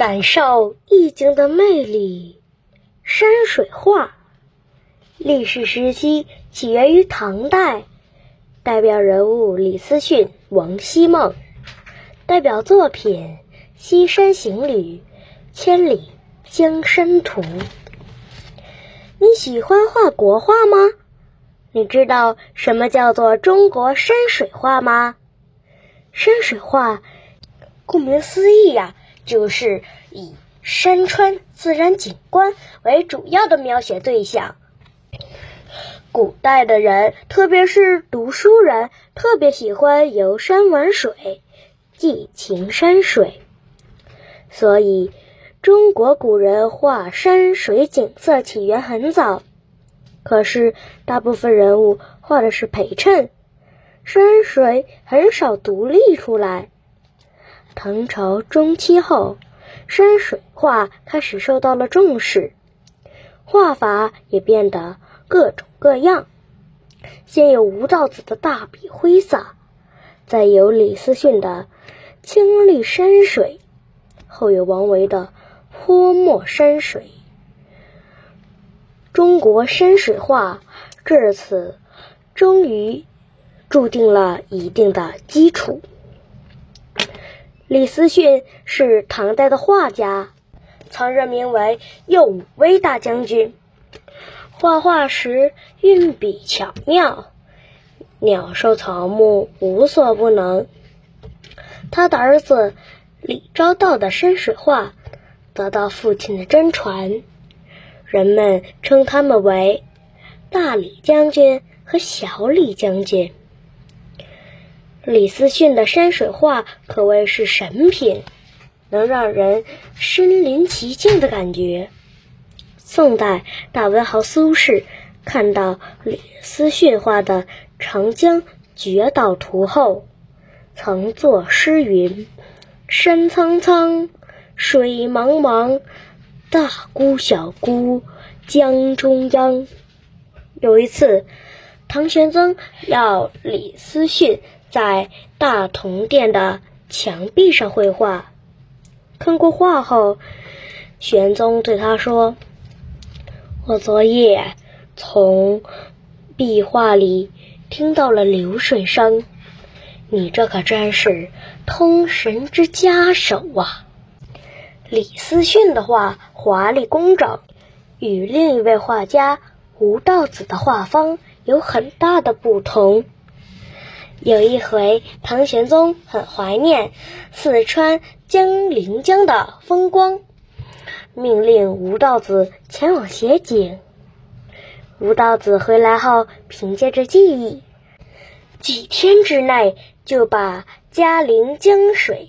感受意境的魅力。山水画，历史时期起源于唐代，代表人物李思训、王希孟，代表作品《西山行旅》《千里江山图》。你喜欢画国画吗？你知道什么叫做中国山水画吗？山水画，顾名思义呀，就是以。山川自然景观为主要的描写对象。古代的人，特别是读书人，特别喜欢游山玩水，寄情山水。所以，中国古人画山水景色起源很早。可是，大部分人物画的是陪衬，山水很少独立出来。唐朝中期后。山水画开始受到了重视，画法也变得各种各样。先有吴道子的大笔挥洒，再有李思训的青绿山水，后有王维的泼墨山水。中国山水画至此终于注定了一定的基础。李思训是唐代的画家，曾任命为右武威大将军。画画时运笔巧妙，鸟兽草木无所不能。他的儿子李昭道的山水画得到父亲的真传，人们称他们为大李将军和小李将军。李思训的山水画可谓是神品，能让人身临其境的感觉。宋代大文豪苏轼看到李思训画的《长江绝岛图》后，曾作诗云：“山苍苍，水茫茫，大姑小姑江中央。”有一次，唐玄宗要李思训。在大同殿的墙壁上绘画，看过画后，玄宗对他说：“我昨夜从壁画里听到了流水声，你这可真是通神之佳手啊！”李思训的画华丽工整，与另一位画家吴道子的画风有很大的不同。有一回，唐玄宗很怀念四川江陵江的风光，命令吴道子前往写景。吴道子回来后，凭借着记忆，几天之内就把嘉陵江水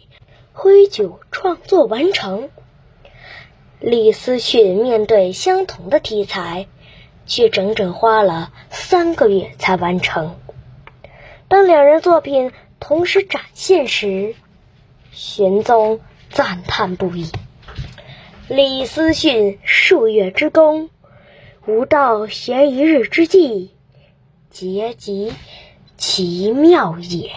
徽酒创作完成。李思训面对相同的题材，却整整花了三个月才完成。当两人作品同时展现时，玄宗赞叹不已。李思训数月之功，吾道悬一日之计，结集奇妙也。